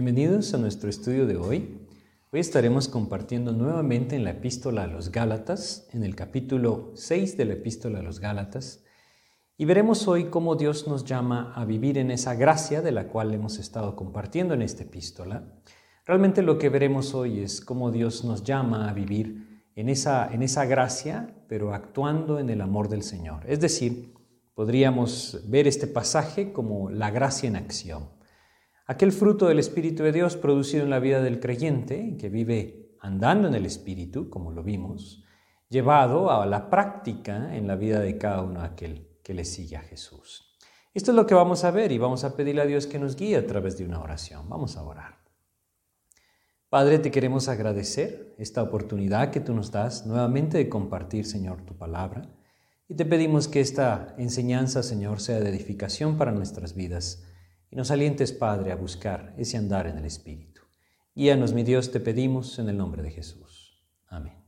Bienvenidos a nuestro estudio de hoy. Hoy estaremos compartiendo nuevamente en la epístola a los Gálatas, en el capítulo 6 de la epístola a los Gálatas, y veremos hoy cómo Dios nos llama a vivir en esa gracia de la cual hemos estado compartiendo en esta epístola. Realmente lo que veremos hoy es cómo Dios nos llama a vivir en esa, en esa gracia, pero actuando en el amor del Señor. Es decir, podríamos ver este pasaje como la gracia en acción. Aquel fruto del Espíritu de Dios producido en la vida del creyente, que vive andando en el Espíritu, como lo vimos, llevado a la práctica en la vida de cada uno aquel que le sigue a Jesús. Esto es lo que vamos a ver y vamos a pedirle a Dios que nos guíe a través de una oración. Vamos a orar. Padre, te queremos agradecer esta oportunidad que tú nos das nuevamente de compartir, Señor, tu palabra. Y te pedimos que esta enseñanza, Señor, sea de edificación para nuestras vidas y nos alientes, Padre, a buscar ese andar en el Espíritu. Guíanos, mi Dios, te pedimos en el nombre de Jesús. Amén.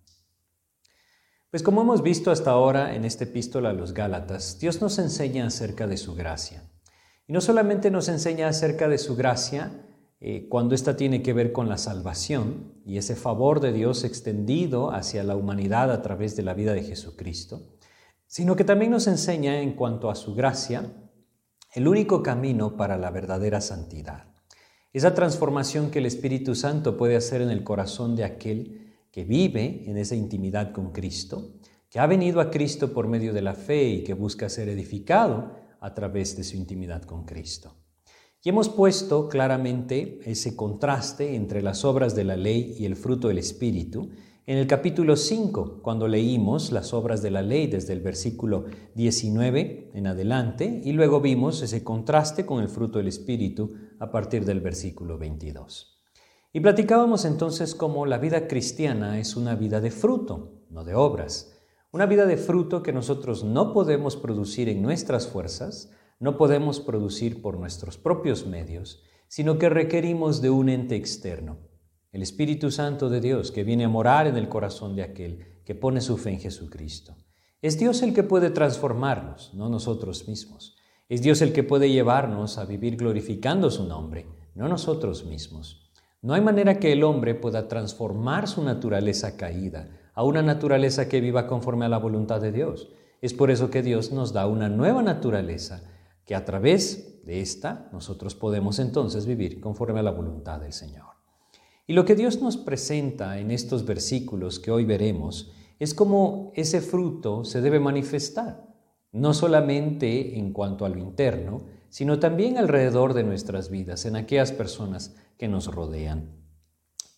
Pues como hemos visto hasta ahora en esta epístola a los Gálatas, Dios nos enseña acerca de su gracia. Y no solamente nos enseña acerca de su gracia eh, cuando ésta tiene que ver con la salvación y ese favor de Dios extendido hacia la humanidad a través de la vida de Jesucristo, sino que también nos enseña en cuanto a su gracia el único camino para la verdadera santidad. Esa transformación que el Espíritu Santo puede hacer en el corazón de aquel que vive en esa intimidad con Cristo, que ha venido a Cristo por medio de la fe y que busca ser edificado a través de su intimidad con Cristo. Y hemos puesto claramente ese contraste entre las obras de la ley y el fruto del Espíritu, en el capítulo 5, cuando leímos las obras de la ley desde el versículo 19 en adelante, y luego vimos ese contraste con el fruto del Espíritu a partir del versículo 22. Y platicábamos entonces cómo la vida cristiana es una vida de fruto, no de obras. Una vida de fruto que nosotros no podemos producir en nuestras fuerzas, no podemos producir por nuestros propios medios, sino que requerimos de un ente externo, el Espíritu Santo de Dios que viene a morar en el corazón de aquel que pone su fe en Jesucristo. Es Dios el que puede transformarnos, no nosotros mismos. Es Dios el que puede llevarnos a vivir glorificando su nombre, no nosotros mismos. No hay manera que el hombre pueda transformar su naturaleza caída a una naturaleza que viva conforme a la voluntad de Dios. Es por eso que Dios nos da una nueva naturaleza que a través de esta nosotros podemos entonces vivir conforme a la voluntad del Señor. Y lo que Dios nos presenta en estos versículos que hoy veremos es cómo ese fruto se debe manifestar, no solamente en cuanto a lo interno, sino también alrededor de nuestras vidas, en aquellas personas que nos rodean.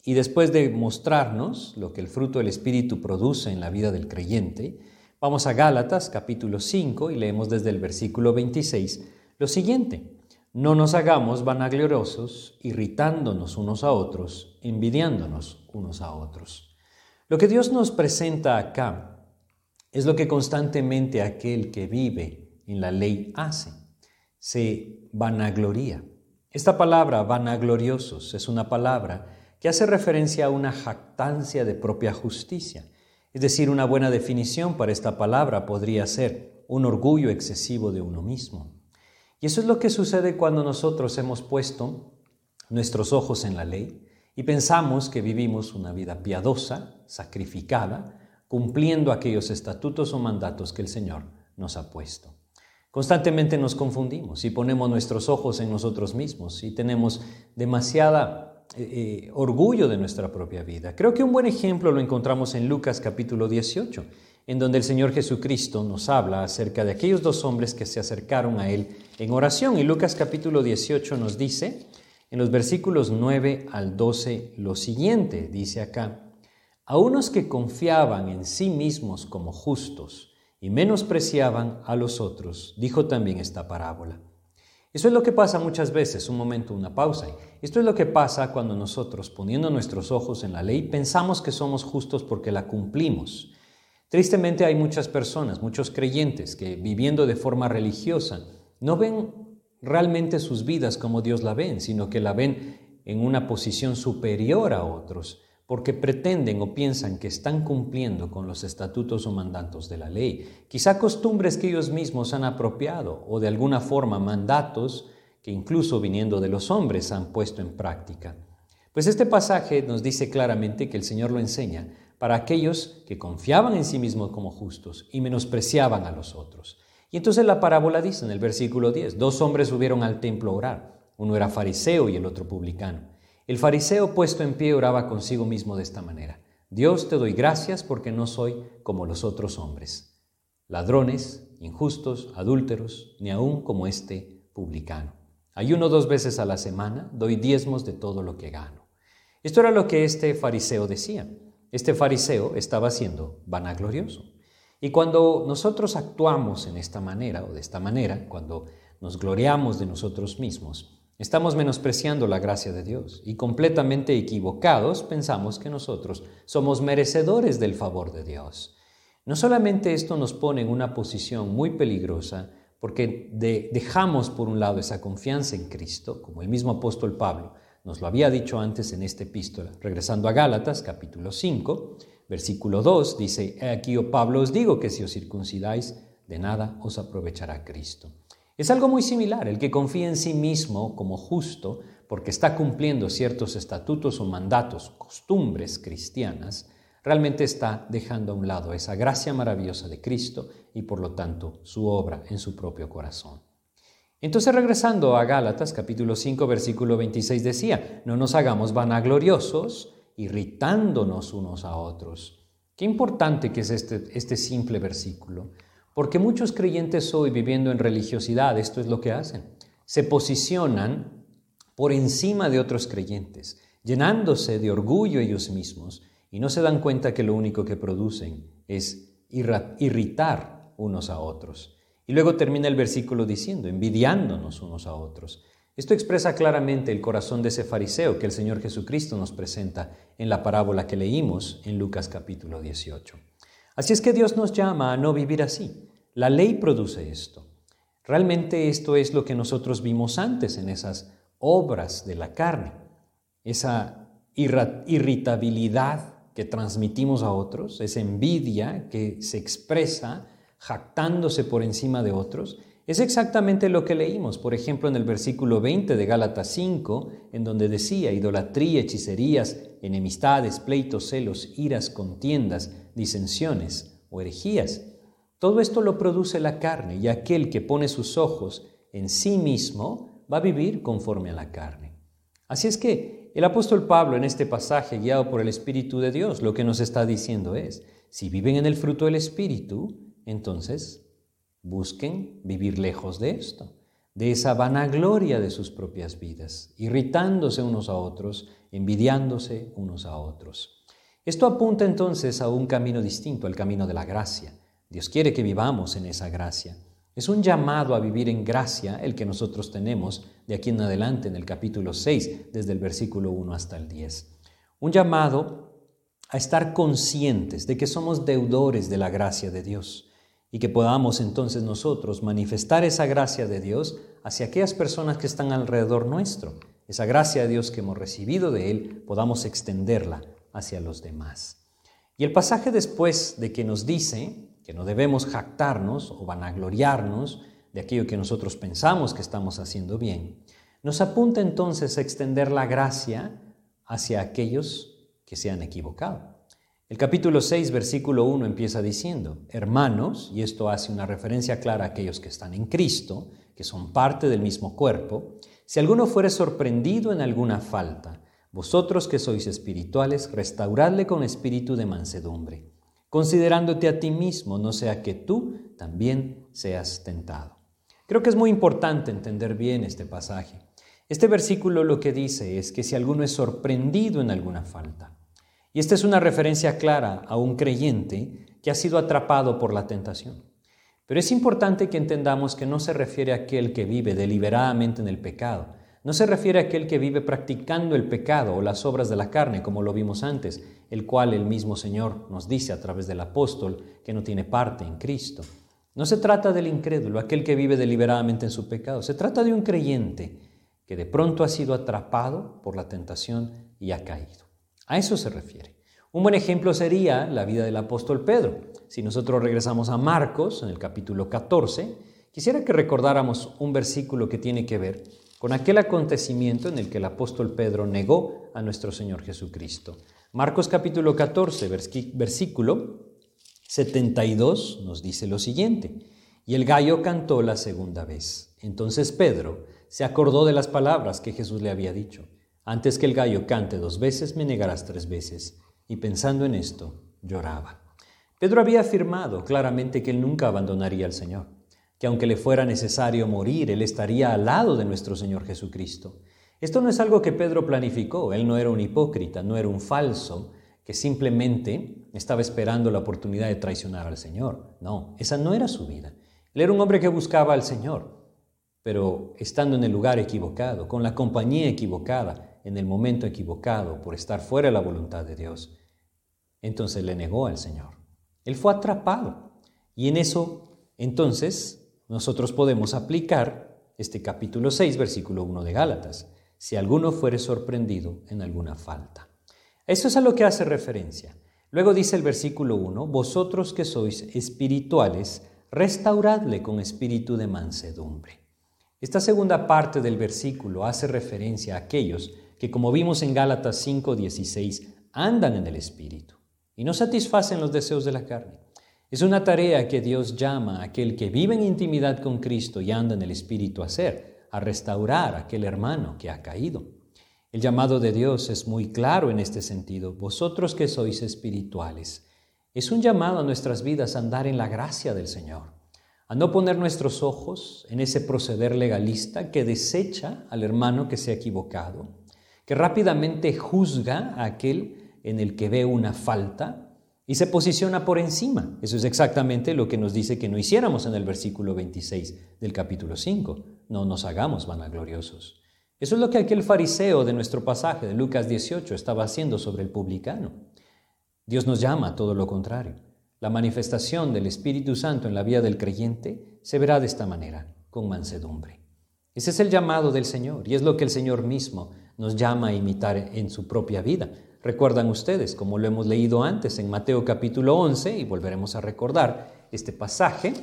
Y después de mostrarnos lo que el fruto del Espíritu produce en la vida del creyente, vamos a Gálatas capítulo 5 y leemos desde el versículo 26 lo siguiente. No nos hagamos vanagloriosos, irritándonos unos a otros, envidiándonos unos a otros. Lo que Dios nos presenta acá es lo que constantemente aquel que vive en la ley hace. Se vanagloria. Esta palabra, vanagloriosos, es una palabra que hace referencia a una jactancia de propia justicia. Es decir, una buena definición para esta palabra podría ser un orgullo excesivo de uno mismo. Y eso es lo que sucede cuando nosotros hemos puesto nuestros ojos en la ley y pensamos que vivimos una vida piadosa, sacrificada, cumpliendo aquellos estatutos o mandatos que el Señor nos ha puesto. Constantemente nos confundimos y ponemos nuestros ojos en nosotros mismos y tenemos demasiada eh, eh, orgullo de nuestra propia vida. Creo que un buen ejemplo lo encontramos en Lucas capítulo 18 en donde el Señor Jesucristo nos habla acerca de aquellos dos hombres que se acercaron a Él en oración. Y Lucas capítulo 18 nos dice, en los versículos 9 al 12, lo siguiente, dice acá, a unos que confiaban en sí mismos como justos y menospreciaban a los otros, dijo también esta parábola. Eso es lo que pasa muchas veces, un momento, una pausa. Esto es lo que pasa cuando nosotros, poniendo nuestros ojos en la ley, pensamos que somos justos porque la cumplimos Tristemente hay muchas personas, muchos creyentes que viviendo de forma religiosa no ven realmente sus vidas como Dios la ven, sino que la ven en una posición superior a otros, porque pretenden o piensan que están cumpliendo con los estatutos o mandatos de la ley. Quizá costumbres que ellos mismos han apropiado o de alguna forma mandatos que incluso viniendo de los hombres han puesto en práctica. Pues este pasaje nos dice claramente que el Señor lo enseña para aquellos que confiaban en sí mismos como justos y menospreciaban a los otros. Y entonces la parábola dice en el versículo 10, dos hombres subieron al templo a orar, uno era fariseo y el otro publicano. El fariseo puesto en pie oraba consigo mismo de esta manera, Dios te doy gracias porque no soy como los otros hombres, ladrones, injustos, adúlteros, ni aun como este publicano. Ayuno dos veces a la semana, doy diezmos de todo lo que gano. Esto era lo que este fariseo decía. Este fariseo estaba siendo vanaglorioso. Y cuando nosotros actuamos en esta manera o de esta manera, cuando nos gloriamos de nosotros mismos, estamos menospreciando la gracia de Dios y completamente equivocados pensamos que nosotros somos merecedores del favor de Dios. No solamente esto nos pone en una posición muy peligrosa, porque dejamos por un lado esa confianza en Cristo, como el mismo apóstol Pablo nos lo había dicho antes en esta epístola. Regresando a Gálatas, capítulo 5, versículo 2, dice, aquí, oh Pablo, os digo que si os circuncidáis, de nada os aprovechará Cristo. Es algo muy similar, el que confía en sí mismo como justo, porque está cumpliendo ciertos estatutos o mandatos, costumbres cristianas, realmente está dejando a un lado esa gracia maravillosa de Cristo y por lo tanto su obra en su propio corazón. Entonces regresando a Gálatas capítulo 5 versículo 26 decía, no nos hagamos vanagloriosos, irritándonos unos a otros. Qué importante que es este, este simple versículo, porque muchos creyentes hoy viviendo en religiosidad, esto es lo que hacen, se posicionan por encima de otros creyentes, llenándose de orgullo ellos mismos y no se dan cuenta que lo único que producen es irritar unos a otros. Y luego termina el versículo diciendo, envidiándonos unos a otros. Esto expresa claramente el corazón de ese fariseo que el Señor Jesucristo nos presenta en la parábola que leímos en Lucas capítulo 18. Así es que Dios nos llama a no vivir así. La ley produce esto. Realmente esto es lo que nosotros vimos antes en esas obras de la carne, esa irritabilidad que transmitimos a otros, esa envidia que se expresa jactándose por encima de otros, es exactamente lo que leímos, por ejemplo, en el versículo 20 de Gálatas 5, en donde decía idolatría, hechicerías, enemistades, pleitos, celos, iras, contiendas, disensiones o herejías. Todo esto lo produce la carne y aquel que pone sus ojos en sí mismo va a vivir conforme a la carne. Así es que el apóstol Pablo en este pasaje, guiado por el Espíritu de Dios, lo que nos está diciendo es, si viven en el fruto del Espíritu, entonces busquen vivir lejos de esto, de esa vanagloria de sus propias vidas, irritándose unos a otros, envidiándose unos a otros. Esto apunta entonces a un camino distinto, al camino de la gracia. Dios quiere que vivamos en esa gracia. Es un llamado a vivir en gracia el que nosotros tenemos de aquí en adelante en el capítulo 6, desde el versículo 1 hasta el 10. Un llamado a estar conscientes de que somos deudores de la gracia de Dios y que podamos entonces nosotros manifestar esa gracia de Dios hacia aquellas personas que están alrededor nuestro. Esa gracia de Dios que hemos recibido de Él, podamos extenderla hacia los demás. Y el pasaje después de que nos dice que no debemos jactarnos o vanagloriarnos de aquello que nosotros pensamos que estamos haciendo bien, nos apunta entonces a extender la gracia hacia aquellos que se han equivocado. El capítulo 6, versículo 1 empieza diciendo, hermanos, y esto hace una referencia clara a aquellos que están en Cristo, que son parte del mismo cuerpo, si alguno fuere sorprendido en alguna falta, vosotros que sois espirituales, restauradle con espíritu de mansedumbre, considerándote a ti mismo, no sea que tú también seas tentado. Creo que es muy importante entender bien este pasaje. Este versículo lo que dice es que si alguno es sorprendido en alguna falta, y esta es una referencia clara a un creyente que ha sido atrapado por la tentación. Pero es importante que entendamos que no se refiere a aquel que vive deliberadamente en el pecado, no se refiere a aquel que vive practicando el pecado o las obras de la carne, como lo vimos antes, el cual el mismo Señor nos dice a través del apóstol que no tiene parte en Cristo. No se trata del incrédulo, aquel que vive deliberadamente en su pecado, se trata de un creyente que de pronto ha sido atrapado por la tentación y ha caído. A eso se refiere. Un buen ejemplo sería la vida del apóstol Pedro. Si nosotros regresamos a Marcos, en el capítulo 14, quisiera que recordáramos un versículo que tiene que ver con aquel acontecimiento en el que el apóstol Pedro negó a nuestro Señor Jesucristo. Marcos capítulo 14, versículo 72 nos dice lo siguiente, y el gallo cantó la segunda vez. Entonces Pedro se acordó de las palabras que Jesús le había dicho, antes que el gallo cante dos veces, me negarás tres veces. Y pensando en esto, lloraba. Pedro había afirmado claramente que él nunca abandonaría al Señor que aunque le fuera necesario morir, Él estaría al lado de nuestro Señor Jesucristo. Esto no es algo que Pedro planificó, Él no era un hipócrita, no era un falso que simplemente estaba esperando la oportunidad de traicionar al Señor. No, esa no era su vida. Él era un hombre que buscaba al Señor, pero estando en el lugar equivocado, con la compañía equivocada, en el momento equivocado, por estar fuera de la voluntad de Dios, entonces le negó al Señor. Él fue atrapado. Y en eso, entonces, nosotros podemos aplicar este capítulo 6, versículo 1 de Gálatas, si alguno fuere sorprendido en alguna falta. Eso es a lo que hace referencia. Luego dice el versículo 1, vosotros que sois espirituales, restauradle con espíritu de mansedumbre. Esta segunda parte del versículo hace referencia a aquellos que, como vimos en Gálatas 5:16, andan en el espíritu y no satisfacen los deseos de la carne. Es una tarea que Dios llama a aquel que vive en intimidad con Cristo y anda en el Espíritu a hacer, a restaurar a aquel hermano que ha caído. El llamado de Dios es muy claro en este sentido. Vosotros que sois espirituales, es un llamado a nuestras vidas a andar en la gracia del Señor, a no poner nuestros ojos en ese proceder legalista que desecha al hermano que se ha equivocado, que rápidamente juzga a aquel en el que ve una falta y se posiciona por encima. Eso es exactamente lo que nos dice que no hiciéramos en el versículo 26 del capítulo 5. No nos hagamos vanagloriosos. Eso es lo que aquel fariseo de nuestro pasaje de Lucas 18 estaba haciendo sobre el publicano. Dios nos llama a todo lo contrario. La manifestación del Espíritu Santo en la vida del creyente se verá de esta manera, con mansedumbre. Ese es el llamado del Señor y es lo que el Señor mismo nos llama a imitar en su propia vida. Recuerdan ustedes, como lo hemos leído antes en Mateo capítulo 11, y volveremos a recordar este pasaje.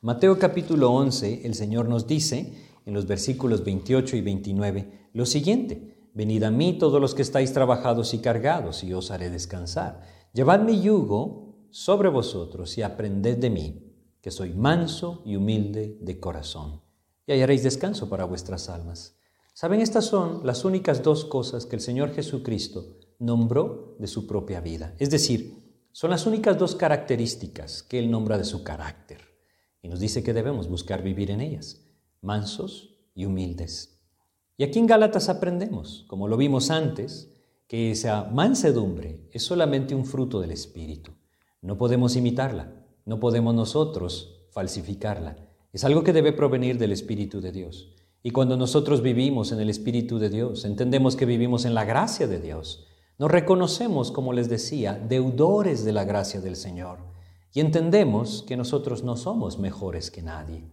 Mateo capítulo 11, el Señor nos dice en los versículos 28 y 29 lo siguiente, Venid a mí todos los que estáis trabajados y cargados, y os haré descansar. Llevad mi yugo sobre vosotros y aprended de mí, que soy manso y humilde de corazón, y hallaréis descanso para vuestras almas. Saben, estas son las únicas dos cosas que el Señor Jesucristo nombró de su propia vida. Es decir, son las únicas dos características que Él nombra de su carácter. Y nos dice que debemos buscar vivir en ellas, mansos y humildes. Y aquí en Gálatas aprendemos, como lo vimos antes, que esa mansedumbre es solamente un fruto del Espíritu. No podemos imitarla, no podemos nosotros falsificarla. Es algo que debe provenir del Espíritu de Dios. Y cuando nosotros vivimos en el Espíritu de Dios, entendemos que vivimos en la gracia de Dios nos reconocemos, como les decía, deudores de la gracia del Señor y entendemos que nosotros no somos mejores que nadie.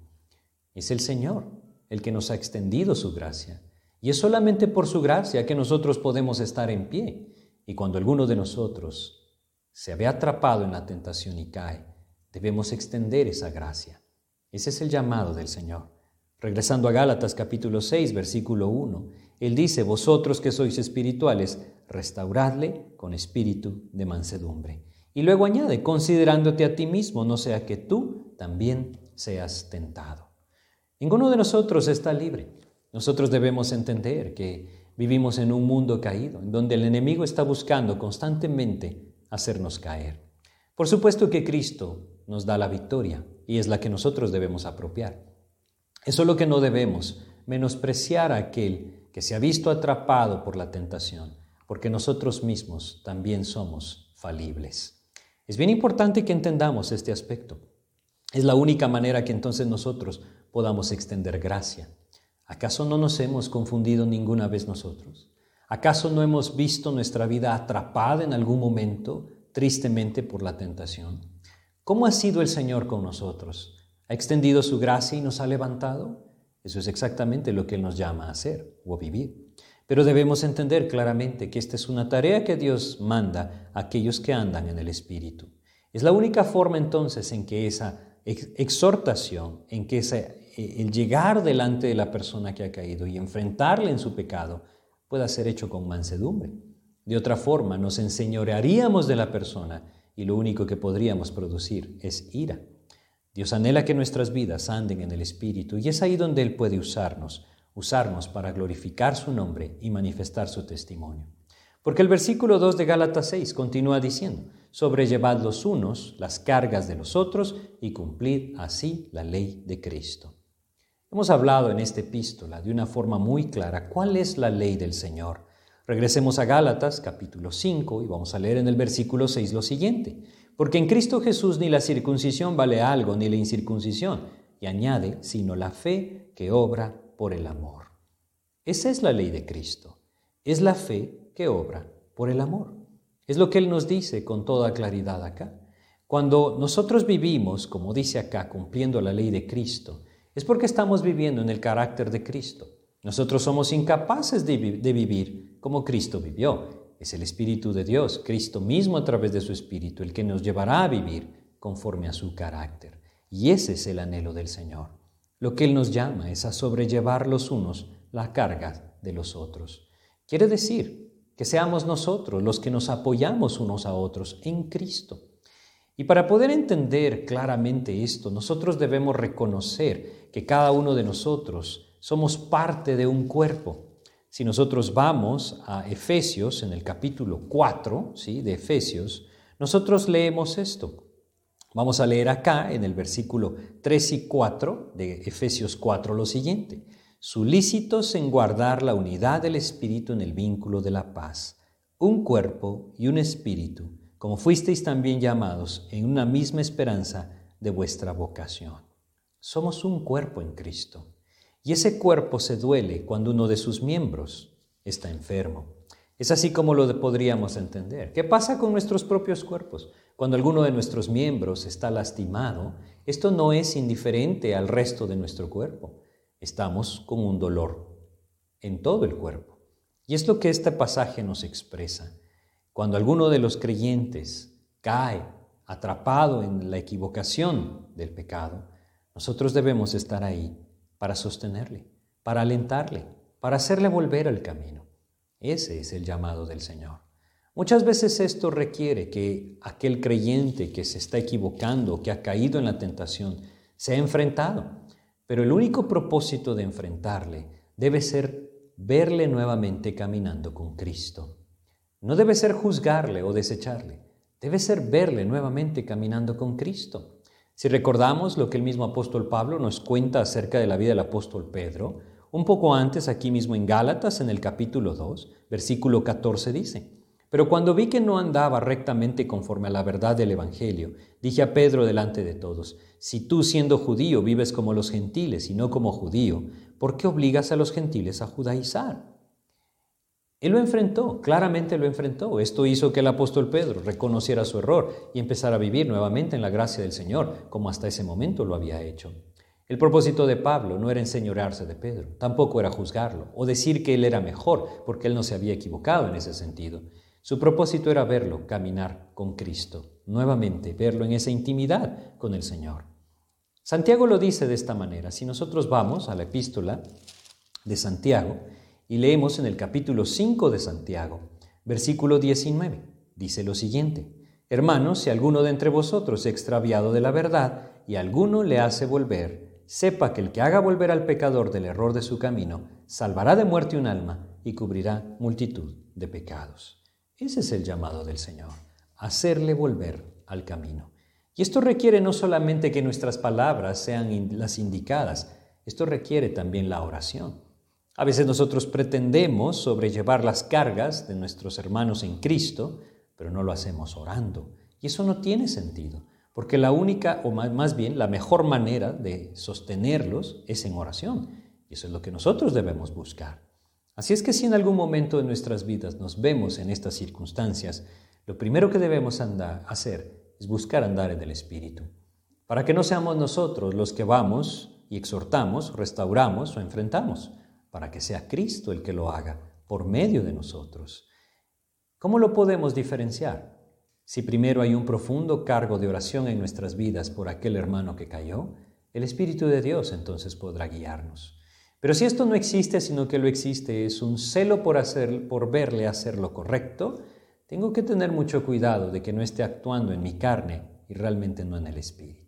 Es el Señor el que nos ha extendido su gracia y es solamente por su gracia que nosotros podemos estar en pie. Y cuando alguno de nosotros se ve atrapado en la tentación y cae, debemos extender esa gracia. Ese es el llamado del Señor. Regresando a Gálatas capítulo 6, versículo 1, Él dice, vosotros que sois espirituales, restauradle con espíritu de mansedumbre. Y luego añade, considerándote a ti mismo, no sea que tú también seas tentado. Ninguno de nosotros está libre. Nosotros debemos entender que vivimos en un mundo caído, en donde el enemigo está buscando constantemente hacernos caer. Por supuesto que Cristo nos da la victoria y es la que nosotros debemos apropiar. Es lo que no debemos, menospreciar a aquel que se ha visto atrapado por la tentación porque nosotros mismos también somos falibles. Es bien importante que entendamos este aspecto. Es la única manera que entonces nosotros podamos extender gracia. ¿Acaso no nos hemos confundido ninguna vez nosotros? ¿Acaso no hemos visto nuestra vida atrapada en algún momento tristemente por la tentación? ¿Cómo ha sido el Señor con nosotros? ¿Ha extendido su gracia y nos ha levantado? Eso es exactamente lo que Él nos llama a hacer o a vivir. Pero debemos entender claramente que esta es una tarea que Dios manda a aquellos que andan en el Espíritu. Es la única forma entonces en que esa exhortación, en que ese eh, el llegar delante de la persona que ha caído y enfrentarle en su pecado pueda ser hecho con mansedumbre. De otra forma, nos enseñorearíamos de la persona y lo único que podríamos producir es ira. Dios anhela que nuestras vidas anden en el Espíritu y es ahí donde Él puede usarnos, usarnos para glorificar su nombre y manifestar su testimonio. Porque el versículo 2 de Gálatas 6 continúa diciendo, sobrellevad los unos las cargas de los otros y cumplid así la ley de Cristo. Hemos hablado en esta epístola de una forma muy clara cuál es la ley del Señor. Regresemos a Gálatas capítulo 5 y vamos a leer en el versículo 6 lo siguiente. Porque en Cristo Jesús ni la circuncisión vale algo, ni la incircuncisión. Y añade, sino la fe que obra por el amor. Esa es la ley de Cristo. Es la fe que obra por el amor. Es lo que Él nos dice con toda claridad acá. Cuando nosotros vivimos, como dice acá, cumpliendo la ley de Cristo, es porque estamos viviendo en el carácter de Cristo. Nosotros somos incapaces de, vivir como Cristo vivió. Es el Espíritu de Dios, Cristo mismo a través de su Espíritu, el que nos llevará a vivir conforme a su carácter. Y ese es el anhelo del Señor. Lo que Él nos llama es a sobrellevar los unos la carga de los otros. Quiere decir que seamos nosotros los que nos apoyamos unos a otros en Cristo. Y para poder entender claramente esto, nosotros debemos reconocer que cada uno de nosotros somos parte de un cuerpo. Si nosotros vamos a Efesios, en el capítulo 4 ¿sí? de Efesios, nosotros leemos esto. Vamos a leer acá en el versículo 3 y 4 de Efesios 4 lo siguiente solícitos en guardar la unidad del Espíritu en el vínculo de la paz, un cuerpo y un espíritu, como fuisteis también llamados en una misma esperanza de vuestra vocación. Somos un cuerpo en Cristo, y ese cuerpo se duele cuando uno de sus miembros está enfermo. Es así como lo podríamos entender. ¿Qué pasa con nuestros propios cuerpos? Cuando alguno de nuestros miembros está lastimado, esto no es indiferente al resto de nuestro cuerpo estamos con un dolor en todo el cuerpo. Y es lo que este pasaje nos expresa. Cuando alguno de los creyentes cae atrapado en la equivocación del pecado, nosotros debemos estar ahí para sostenerle, para alentarle, para hacerle volver al camino. Ese es el llamado del Señor. Muchas veces esto requiere que aquel creyente que se está equivocando, que ha caído en la tentación, sea enfrentado pero el único propósito de enfrentarle debe ser verle nuevamente caminando con Cristo. No debe ser juzgarle o desecharle, debe ser verle nuevamente caminando con Cristo. Si recordamos lo que el mismo apóstol Pablo nos cuenta acerca de la vida del apóstol Pedro, un poco antes, aquí mismo en Gálatas, en el capítulo 2, versículo 14 dice, pero cuando vi que no andaba rectamente conforme a la verdad del Evangelio, dije a Pedro delante de todos, si tú siendo judío vives como los gentiles y no como judío, ¿por qué obligas a los gentiles a judaizar? Él lo enfrentó, claramente lo enfrentó. Esto hizo que el apóstol Pedro reconociera su error y empezara a vivir nuevamente en la gracia del Señor, como hasta ese momento lo había hecho. El propósito de Pablo no era enseñorearse de Pedro, tampoco era juzgarlo o decir que él era mejor, porque él no se había equivocado en ese sentido. Su propósito era verlo caminar con Cristo, nuevamente verlo en esa intimidad con el Señor. Santiago lo dice de esta manera. Si nosotros vamos a la epístola de Santiago y leemos en el capítulo 5 de Santiago, versículo 19, dice lo siguiente. Hermanos, si alguno de entre vosotros se extraviado de la verdad y alguno le hace volver, sepa que el que haga volver al pecador del error de su camino, salvará de muerte un alma y cubrirá multitud de pecados. Ese es el llamado del Señor, hacerle volver al camino. Y esto requiere no solamente que nuestras palabras sean las indicadas, esto requiere también la oración. A veces nosotros pretendemos sobrellevar las cargas de nuestros hermanos en Cristo, pero no lo hacemos orando. Y eso no tiene sentido, porque la única, o más bien la mejor manera de sostenerlos es en oración. Y eso es lo que nosotros debemos buscar. Así es que si en algún momento de nuestras vidas nos vemos en estas circunstancias, lo primero que debemos hacer es buscar andar en el Espíritu, para que no seamos nosotros los que vamos y exhortamos, restauramos o enfrentamos, para que sea Cristo el que lo haga por medio de nosotros. ¿Cómo lo podemos diferenciar? Si primero hay un profundo cargo de oración en nuestras vidas por aquel hermano que cayó, el Espíritu de Dios entonces podrá guiarnos. Pero si esto no existe, sino que lo existe es un celo por, hacer, por verle hacer lo correcto, tengo que tener mucho cuidado de que no esté actuando en mi carne y realmente no en el Espíritu.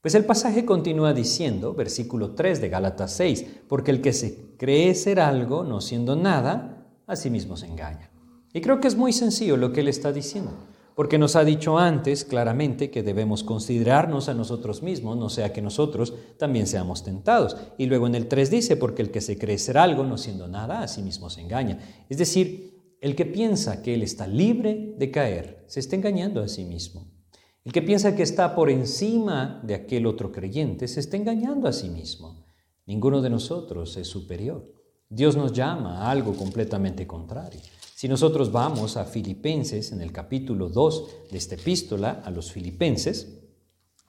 Pues el pasaje continúa diciendo, versículo 3 de Gálatas 6, porque el que se cree ser algo, no siendo nada, a sí mismo se engaña. Y creo que es muy sencillo lo que él está diciendo, porque nos ha dicho antes claramente que debemos considerarnos a nosotros mismos, no sea que nosotros también seamos tentados. Y luego en el 3 dice, porque el que se cree ser algo, no siendo nada, a sí mismo se engaña. Es decir, el que piensa que él está libre de caer, se está engañando a sí mismo. El que piensa que está por encima de aquel otro creyente, se está engañando a sí mismo. Ninguno de nosotros es superior. Dios nos llama a algo completamente contrario. Si nosotros vamos a Filipenses, en el capítulo 2 de esta epístola a los Filipenses,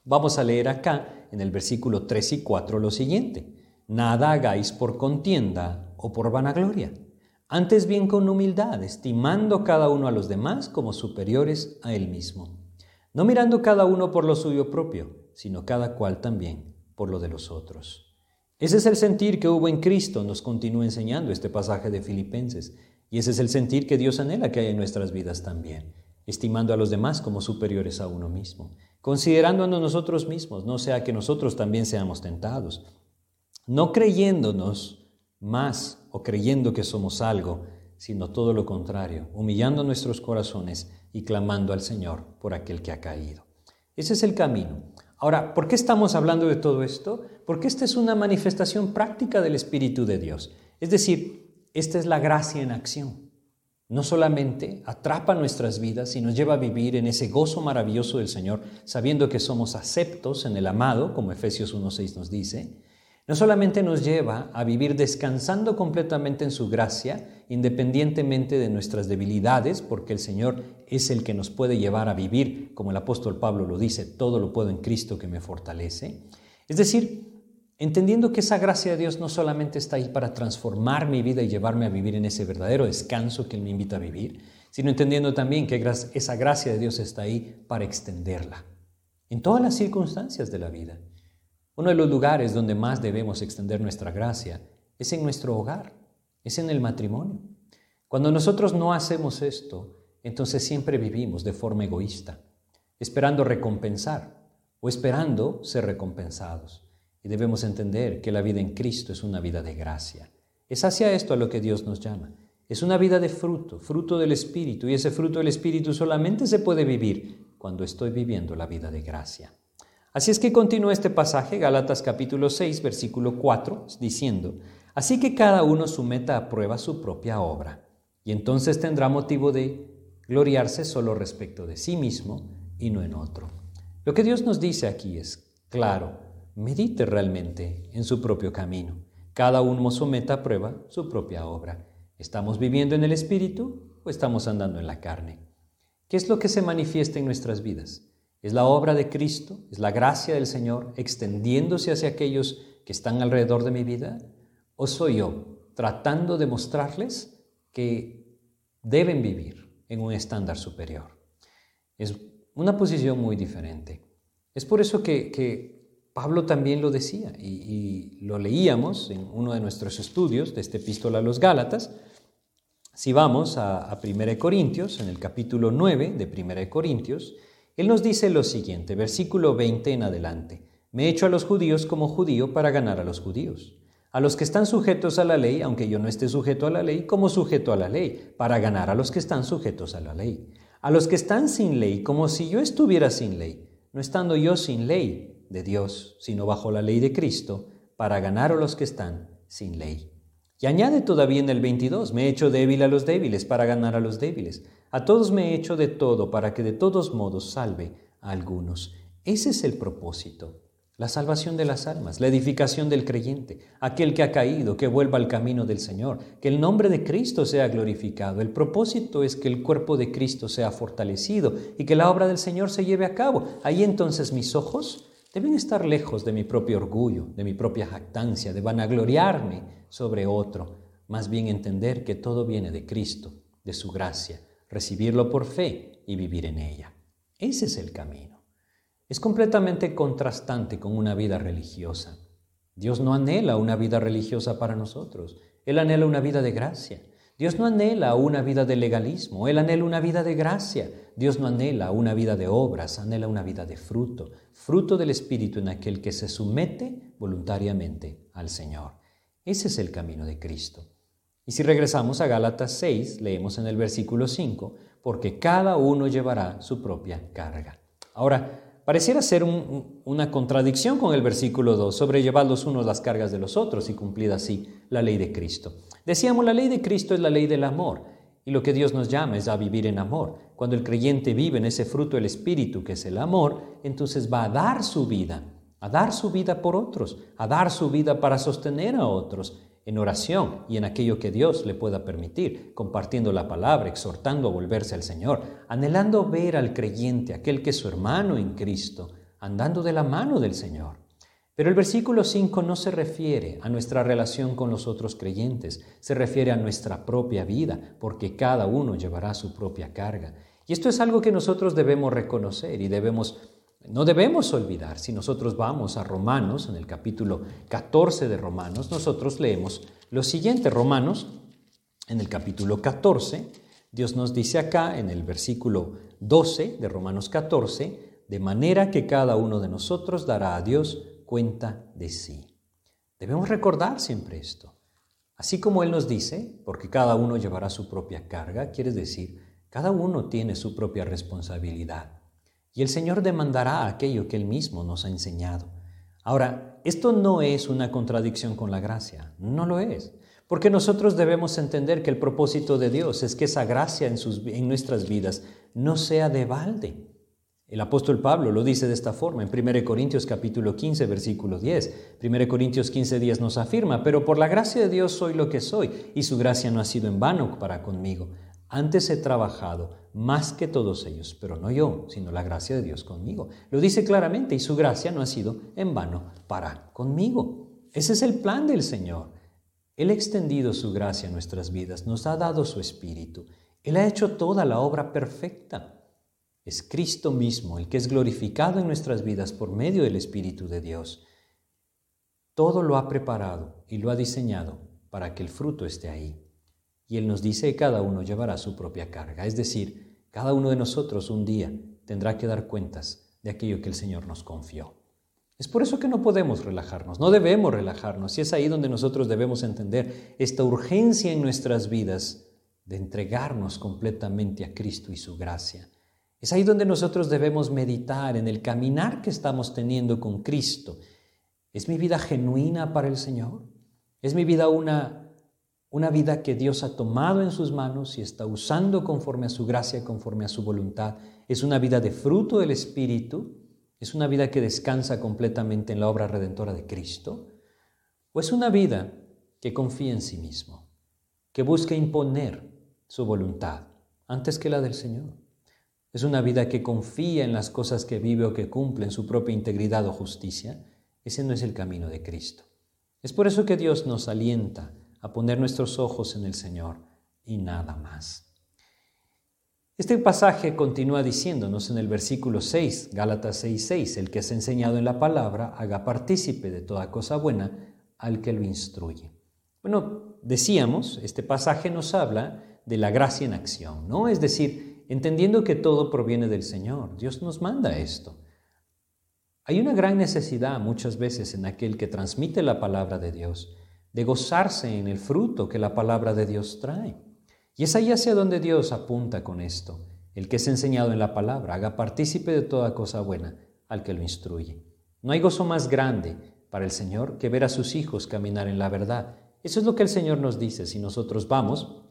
vamos a leer acá, en el versículo 3 y 4, lo siguiente. Nada hagáis por contienda o por vanagloria antes bien con humildad, estimando cada uno a los demás como superiores a él mismo, no mirando cada uno por lo suyo propio, sino cada cual también por lo de los otros. Ese es el sentir que hubo en Cristo, nos continúa enseñando este pasaje de Filipenses, y ese es el sentir que Dios anhela que haya en nuestras vidas también, estimando a los demás como superiores a uno mismo, considerándonos nosotros mismos, no sea que nosotros también seamos tentados, no creyéndonos más o creyendo que somos algo, sino todo lo contrario, humillando nuestros corazones y clamando al Señor por aquel que ha caído. Ese es el camino. Ahora, ¿por qué estamos hablando de todo esto? Porque esta es una manifestación práctica del Espíritu de Dios. Es decir, esta es la gracia en acción. No solamente atrapa nuestras vidas y nos lleva a vivir en ese gozo maravilloso del Señor, sabiendo que somos aceptos en el amado, como Efesios 1.6 nos dice, no solamente nos lleva a vivir descansando completamente en su gracia, independientemente de nuestras debilidades, porque el Señor es el que nos puede llevar a vivir, como el apóstol Pablo lo dice, todo lo puedo en Cristo que me fortalece. Es decir, entendiendo que esa gracia de Dios no solamente está ahí para transformar mi vida y llevarme a vivir en ese verdadero descanso que Él me invita a vivir, sino entendiendo también que esa gracia de Dios está ahí para extenderla en todas las circunstancias de la vida. Uno de los lugares donde más debemos extender nuestra gracia es en nuestro hogar, es en el matrimonio. Cuando nosotros no hacemos esto, entonces siempre vivimos de forma egoísta, esperando recompensar o esperando ser recompensados. Y debemos entender que la vida en Cristo es una vida de gracia. Es hacia esto a lo que Dios nos llama. Es una vida de fruto, fruto del Espíritu, y ese fruto del Espíritu solamente se puede vivir cuando estoy viviendo la vida de gracia. Así es que continúa este pasaje, Gálatas capítulo 6, versículo 4, diciendo, Así que cada uno someta a prueba su propia obra, y entonces tendrá motivo de gloriarse solo respecto de sí mismo y no en otro. Lo que Dios nos dice aquí es, claro, medite realmente en su propio camino. Cada uno someta a prueba su propia obra. ¿Estamos viviendo en el Espíritu o estamos andando en la carne? ¿Qué es lo que se manifiesta en nuestras vidas? Es la obra de Cristo, es la gracia del Señor extendiéndose hacia aquellos que están alrededor de mi vida. ¿O soy yo tratando de mostrarles que deben vivir en un estándar superior? Es una posición muy diferente. Es por eso que, Pablo también lo decía y, lo leíamos en uno de nuestros estudios de esta epístola a los Gálatas. Si vamos a, a 1 Corintios, en el capítulo 9 de 1 Corintios, él nos dice lo siguiente, versículo 20 en adelante. Me he hecho a los judíos como judío para ganar a los judíos. A los que están sujetos a la ley, aunque yo no esté sujeto a la ley, como sujeto a la ley, para ganar a los que están sujetos a la ley. A los que están sin ley, como si yo estuviera sin ley, no estando yo sin ley de Dios, sino bajo la ley de Cristo, para ganar a los que están sin ley. Y añade todavía en el 22, me he hecho débil a los débiles para ganar a los débiles. A todos me he hecho de todo para que de todos modos salve a algunos. Ese es el propósito. La salvación de las almas, la edificación del creyente, aquel que ha caído, que vuelva al camino del Señor, que el nombre de Cristo sea glorificado. El propósito es que el cuerpo de Cristo sea fortalecido y que la obra del Señor se lleve a cabo. Ahí entonces mis ojos deben estar lejos de mi propio orgullo, de mi propia jactancia, de vanagloriarme sobre otro, más bien entender que todo viene de Cristo, de su gracia recibirlo por fe y vivir en ella. Ese es el camino. es completamente contrastante con una vida religiosa. Dios no anhela una vida religiosa para nosotros, Él anhela una vida de gracia. Dios no anhela una vida de legalismo, Él anhela una vida de gracia. Dios no anhela una vida de obras, anhela una vida de fruto, fruto del Espíritu en aquel que se somete voluntariamente al Señor. Ese es el camino de Cristo. Y si regresamos a Gálatas 6, leemos en el versículo 5, porque cada uno llevará su propia carga. Ahora, Pareciera ser una contradicción con el versículo 2, sobrellevar los unos las cargas de los otros y cumplida así la ley de Cristo. Decíamos, la ley de Cristo es la ley del amor y lo que Dios nos llama es a vivir en amor. Cuando el creyente vive en ese fruto del Espíritu que es el amor, entonces va a dar su vida, a dar su vida por otros, a dar su vida para sostener a otros en oración y en aquello que Dios le pueda permitir, compartiendo la palabra, exhortando a volverse al Señor, anhelando ver al creyente, aquel que es su hermano en Cristo, andando de la mano del Señor. Pero el versículo 5 no se refiere a nuestra relación con los otros creyentes, se refiere a nuestra propia vida, porque cada uno llevará su propia carga. Y esto es algo que nosotros debemos reconocer y debemos no debemos olvidar, si nosotros vamos a Romanos, en el capítulo 14 de Romanos, nosotros leemos lo siguiente, Romanos, en el capítulo 14, Dios nos dice acá en el versículo 12 de Romanos 14, de manera que cada uno de nosotros dará a Dios cuenta de sí. Debemos recordar siempre esto. Así como Él nos dice, porque cada uno llevará su propia carga, quiere decir, cada uno tiene su propia responsabilidad. Y el Señor demandará aquello que Él mismo nos ha enseñado. Ahora, esto no es una contradicción con la gracia, no lo es, porque nosotros debemos entender que el propósito de Dios es que esa gracia en, sus, en nuestras vidas no sea de balde. El apóstol Pablo lo dice de esta forma en 1 Corintios capítulo 15 versículo 10. 1 Corintios 15 10 nos afirma, pero por la gracia de Dios soy lo que soy y su gracia no ha sido en vano para conmigo. Antes he trabajado más que todos ellos, pero no yo, sino la gracia de Dios conmigo. Lo dice claramente y su gracia no ha sido en vano para conmigo. Ese es el plan del Señor. Él ha extendido su gracia a nuestras vidas, nos ha dado su Espíritu. Él ha hecho toda la obra perfecta. Es Cristo mismo el que es glorificado en nuestras vidas por medio del Espíritu de Dios. Todo lo ha preparado y lo ha diseñado para que el fruto esté ahí. Y Él nos dice que cada uno llevará su propia carga. Es decir, cada uno de nosotros un día tendrá que dar cuentas de aquello que el Señor nos confió. Es por eso que no podemos relajarnos, no debemos relajarnos. Y es ahí donde nosotros debemos entender esta urgencia en nuestras vidas de entregarnos completamente a Cristo y su gracia. Es ahí donde nosotros debemos meditar en el caminar que estamos teniendo con Cristo. ¿Es mi vida genuina para el Señor? ¿Es mi vida una una vida que Dios ha tomado en sus manos y está usando conforme a su gracia, conforme a su voluntad. Es una vida de fruto del Espíritu, es una vida que descansa completamente en la obra redentora de Cristo, o es una vida que confía en sí mismo, que busca imponer su voluntad antes que la del Señor. Es una vida que confía en las cosas que vive o que cumple en su propia integridad o justicia. Ese no es el camino de Cristo. Es por eso que Dios nos alienta a poner nuestros ojos en el Señor y nada más. Este pasaje continúa diciéndonos en el versículo 6, Gálatas 6, 6, el que es enseñado en la palabra haga partícipe de toda cosa buena al que lo instruye. Bueno, decíamos, este pasaje nos habla de la gracia en acción, ¿no? Es decir, entendiendo que todo proviene del Señor, Dios nos manda esto. Hay una gran necesidad muchas veces en aquel que transmite la palabra de Dios de gozarse en el fruto que la palabra de Dios trae. Y es ahí hacia donde Dios apunta con esto. El que es enseñado en la palabra, haga partícipe de toda cosa buena al que lo instruye. No hay gozo más grande para el Señor que ver a sus hijos caminar en la verdad. Eso es lo que el Señor nos dice si nosotros vamos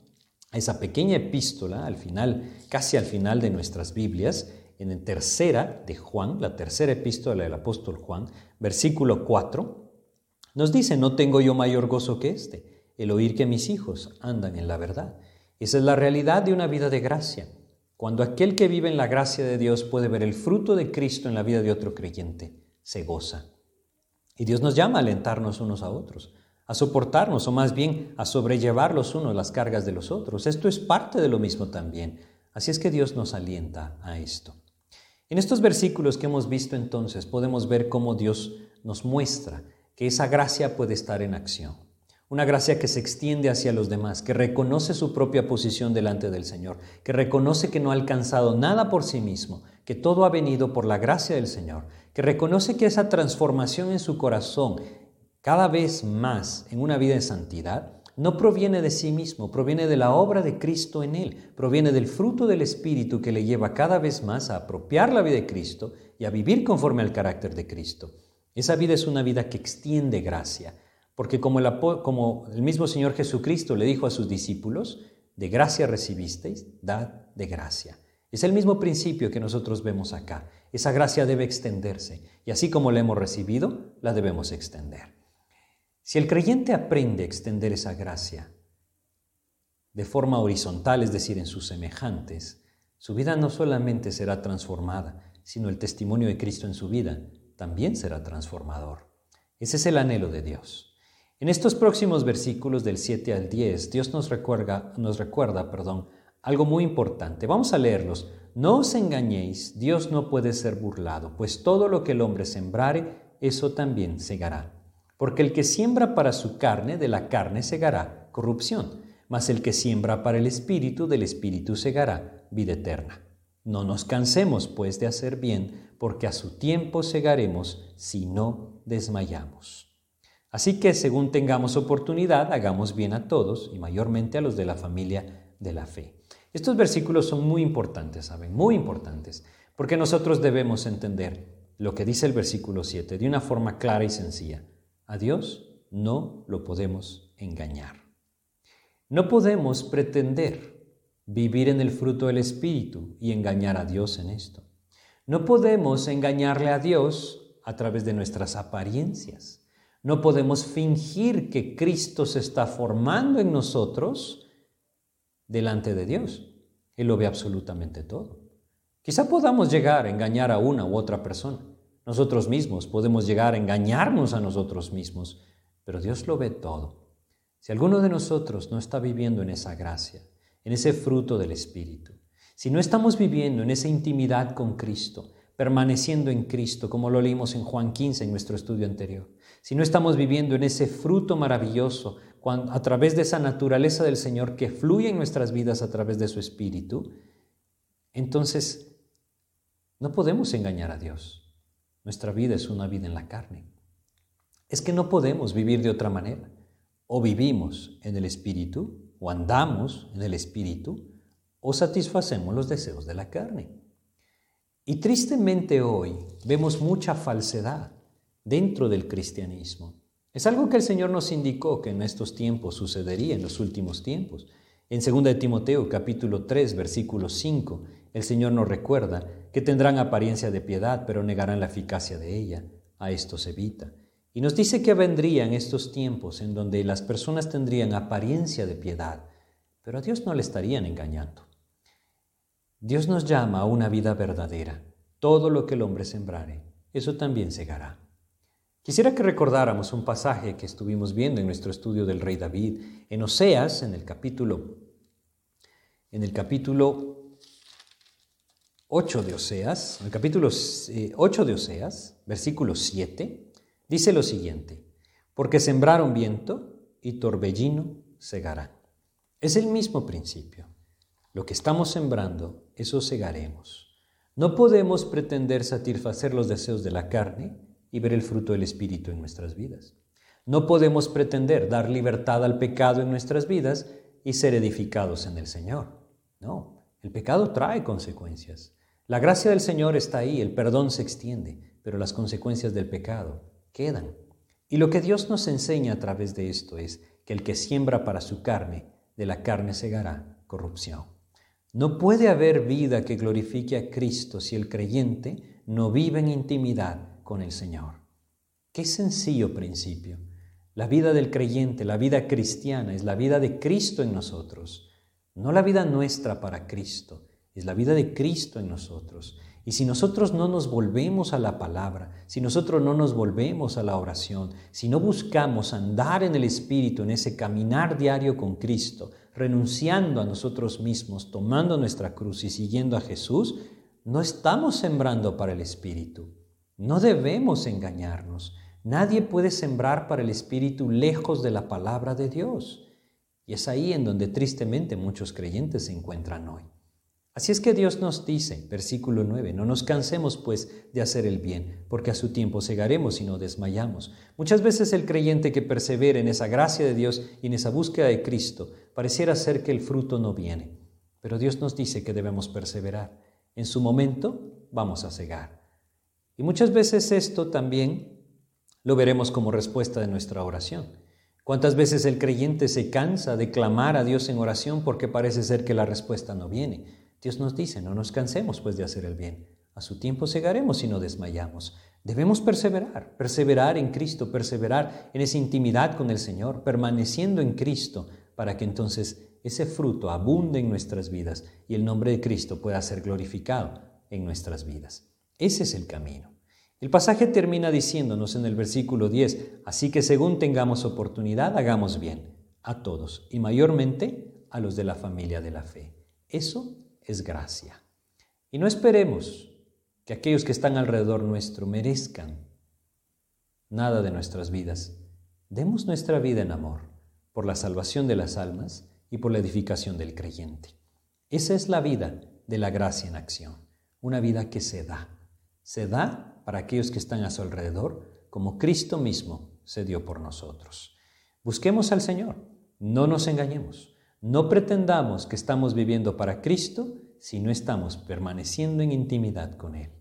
esa pequeña epístola al final, casi al final de nuestras Biblias, en la tercera de Juan, la tercera epístola del apóstol Juan, versículo 4, nos dice, no tengo yo mayor gozo que este, el oír que mis hijos andan en la verdad. Esa es la realidad de una vida de gracia. Cuando aquel que vive en la gracia de Dios puede ver el fruto de Cristo en la vida de otro creyente, se goza. Y Dios nos llama a alentarnos unos a otros, a soportarnos o más bien a sobrellevar los unos las cargas de los otros. Esto es parte de lo mismo también. Así es que Dios nos alienta a esto. En estos versículos que hemos visto entonces podemos ver cómo Dios nos muestra que esa gracia puede estar en acción. Una gracia que se extiende hacia los demás, que reconoce su propia posición delante del Señor, que reconoce que no ha alcanzado nada por sí mismo, que todo ha venido por la gracia del Señor, que reconoce que esa transformación en su corazón cada vez más en una vida de santidad no proviene de sí mismo, proviene de la obra de Cristo en él, proviene del fruto del Espíritu que le lleva cada vez más a apropiar la vida de Cristo y a vivir conforme al carácter de Cristo. Esa vida es una vida que extiende gracia, porque como el, como el mismo Señor Jesucristo le dijo a sus discípulos, de gracia recibisteis, dad de gracia. Es el mismo principio que nosotros vemos acá. Esa gracia debe extenderse y así como la hemos recibido, la debemos extender. Si el creyente aprende a extender esa gracia de forma horizontal, es decir, en sus semejantes, su vida no solamente será transformada, sino el testimonio de Cristo en su vida también será transformador. Ese es el anhelo de Dios. En estos próximos versículos del 7 al 10, Dios nos recuerda, nos recuerda perdón, algo muy importante. Vamos a leerlos. No os engañéis, Dios no puede ser burlado, pues todo lo que el hombre sembrare, eso también segará. Porque el que siembra para su carne, de la carne segará corrupción, mas el que siembra para el Espíritu, del Espíritu segará vida eterna. No nos cansemos, pues, de hacer bien, porque a su tiempo segaremos si no desmayamos. Así que, según tengamos oportunidad, hagamos bien a todos y mayormente a los de la familia de la fe. Estos versículos son muy importantes, ¿saben? Muy importantes, porque nosotros debemos entender lo que dice el versículo 7 de una forma clara y sencilla. A Dios no lo podemos engañar. No podemos pretender vivir en el fruto del Espíritu y engañar a Dios en esto. No podemos engañarle a Dios a través de nuestras apariencias. No podemos fingir que Cristo se está formando en nosotros delante de Dios. Él lo ve absolutamente todo. Quizá podamos llegar a engañar a una u otra persona, nosotros mismos podemos llegar a engañarnos a nosotros mismos, pero Dios lo ve todo. Si alguno de nosotros no está viviendo en esa gracia, en ese fruto del Espíritu, si no estamos viviendo en esa intimidad con Cristo, permaneciendo en Cristo, como lo leímos en Juan 15 en nuestro estudio anterior, si no estamos viviendo en ese fruto maravilloso, a través de esa naturaleza del Señor que fluye en nuestras vidas a través de su Espíritu, entonces no podemos engañar a Dios. Nuestra vida es una vida en la carne. Es que no podemos vivir de otra manera. O vivimos en el Espíritu, o andamos en el Espíritu, o satisfacemos los deseos de la carne. Y tristemente hoy vemos mucha falsedad dentro del cristianismo. Es algo que el Señor nos indicó que en estos tiempos sucedería, en los últimos tiempos. En 2 Timoteo capítulo 3 versículo 5, el Señor nos recuerda que tendrán apariencia de piedad, pero negarán la eficacia de ella. A esto se evita. Y nos dice que vendrían estos tiempos en donde las personas tendrían apariencia de piedad, pero a Dios no le estarían engañando. Dios nos llama a una vida verdadera. Todo lo que el hombre sembrare, eso también segará. Quisiera que recordáramos un pasaje que estuvimos viendo en nuestro estudio del rey David, en Oseas, en el capítulo, en el capítulo 8 de Oseas, en el capítulo 8 eh, de Oseas, versículo 7, dice lo siguiente, porque sembraron viento y torbellino segarán. Es el mismo principio. Lo que estamos sembrando, eso segaremos. No podemos pretender satisfacer los deseos de la carne y ver el fruto del Espíritu en nuestras vidas. No podemos pretender dar libertad al pecado en nuestras vidas y ser edificados en el Señor. No, el pecado trae consecuencias. La gracia del Señor está ahí, el perdón se extiende, pero las consecuencias del pecado quedan. Y lo que Dios nos enseña a través de esto es que el que siembra para su carne, de la carne segará corrupción. No puede haber vida que glorifique a Cristo si el creyente no vive en intimidad con el Señor. Qué sencillo principio. La vida del creyente, la vida cristiana, es la vida de Cristo en nosotros, no la vida nuestra para Cristo, es la vida de Cristo en nosotros. Y si nosotros no nos volvemos a la palabra, si nosotros no nos volvemos a la oración, si no buscamos andar en el Espíritu, en ese caminar diario con Cristo, renunciando a nosotros mismos, tomando nuestra cruz y siguiendo a Jesús, no estamos sembrando para el Espíritu. No debemos engañarnos. Nadie puede sembrar para el Espíritu lejos de la palabra de Dios. Y es ahí en donde tristemente muchos creyentes se encuentran hoy. Así es que Dios nos dice, versículo 9, no nos cansemos pues de hacer el bien, porque a su tiempo segaremos y no desmayamos. Muchas veces el creyente que persevera en esa gracia de Dios y en esa búsqueda de Cristo, pareciera ser que el fruto no viene. Pero Dios nos dice que debemos perseverar. En su momento vamos a cegar. Y muchas veces esto también lo veremos como respuesta de nuestra oración. ¿Cuántas veces el creyente se cansa de clamar a Dios en oración porque parece ser que la respuesta no viene? Dios nos dice, no nos cansemos pues de hacer el bien. A su tiempo segaremos y no desmayamos. Debemos perseverar, perseverar en Cristo, perseverar en esa intimidad con el Señor, permaneciendo en Cristo, para que entonces ese fruto abunde en nuestras vidas y el nombre de Cristo pueda ser glorificado en nuestras vidas. Ese es el camino. El pasaje termina diciéndonos en el versículo 10, así que según tengamos oportunidad, hagamos bien a todos y mayormente a los de la familia de la fe. Eso es gracia. Y no esperemos que aquellos que están alrededor nuestro merezcan nada de nuestras vidas. Demos nuestra vida en amor por la salvación de las almas y por la edificación del creyente. Esa es la vida de la gracia en acción, una vida que se da. Se da para aquellos que están a su alrededor, como Cristo mismo se dio por nosotros. Busquemos al Señor, no nos engañemos. No pretendamos que estamos viviendo para Cristo si no estamos permaneciendo en intimidad con Él.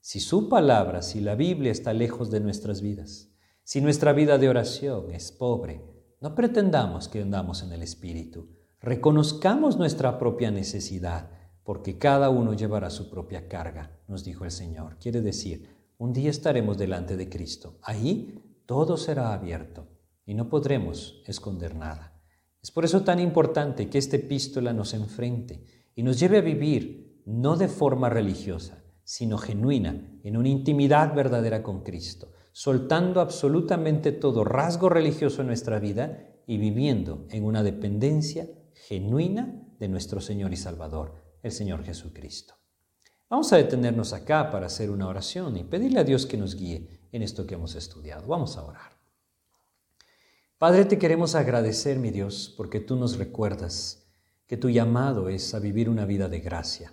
Si su palabra, si la Biblia está lejos de nuestras vidas, si nuestra vida de oración es pobre, no pretendamos que andamos en el Espíritu. Reconozcamos nuestra propia necesidad, porque cada uno llevará su propia carga, nos dijo el Señor. Quiere decir, un día estaremos delante de Cristo. Ahí todo será abierto y no podremos esconder nada. Es por eso tan importante que esta epístola nos enfrente y nos lleve a vivir no de forma religiosa, sino genuina, en una intimidad verdadera con Cristo, soltando absolutamente todo rasgo religioso en nuestra vida y viviendo en una dependencia genuina de nuestro Señor y Salvador, el Señor Jesucristo. Vamos a detenernos acá para hacer una oración y pedirle a Dios que nos guíe en esto que hemos estudiado. Vamos a orar. Padre, te queremos agradecer, mi Dios, porque tú nos recuerdas que tu llamado es a vivir una vida de gracia.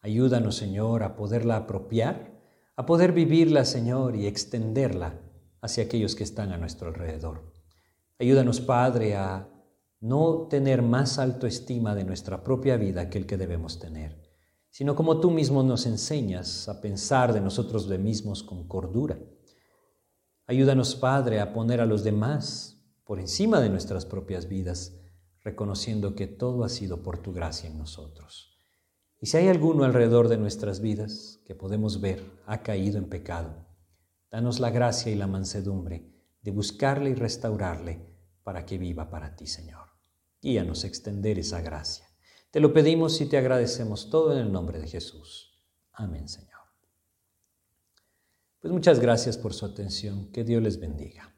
Ayúdanos, Señor, a poderla apropiar, a poder vivirla, Señor, y extenderla hacia aquellos que están a nuestro alrededor. Ayúdanos, Padre, a no tener más alto estima de nuestra propia vida que el que debemos tener, sino como tú mismo nos enseñas a pensar de nosotros mismos con cordura. Ayúdanos, Padre, a poner a los demás por encima de nuestras propias vidas, reconociendo que todo ha sido por tu gracia en nosotros. Y si hay alguno alrededor de nuestras vidas que podemos ver ha caído en pecado, danos la gracia y la mansedumbre de buscarle y restaurarle para que viva para ti, Señor. Guíanos a extender esa gracia. Te lo pedimos y te agradecemos todo en el nombre de Jesús. Amén, Señor. Pues muchas gracias por su atención. Que Dios les bendiga.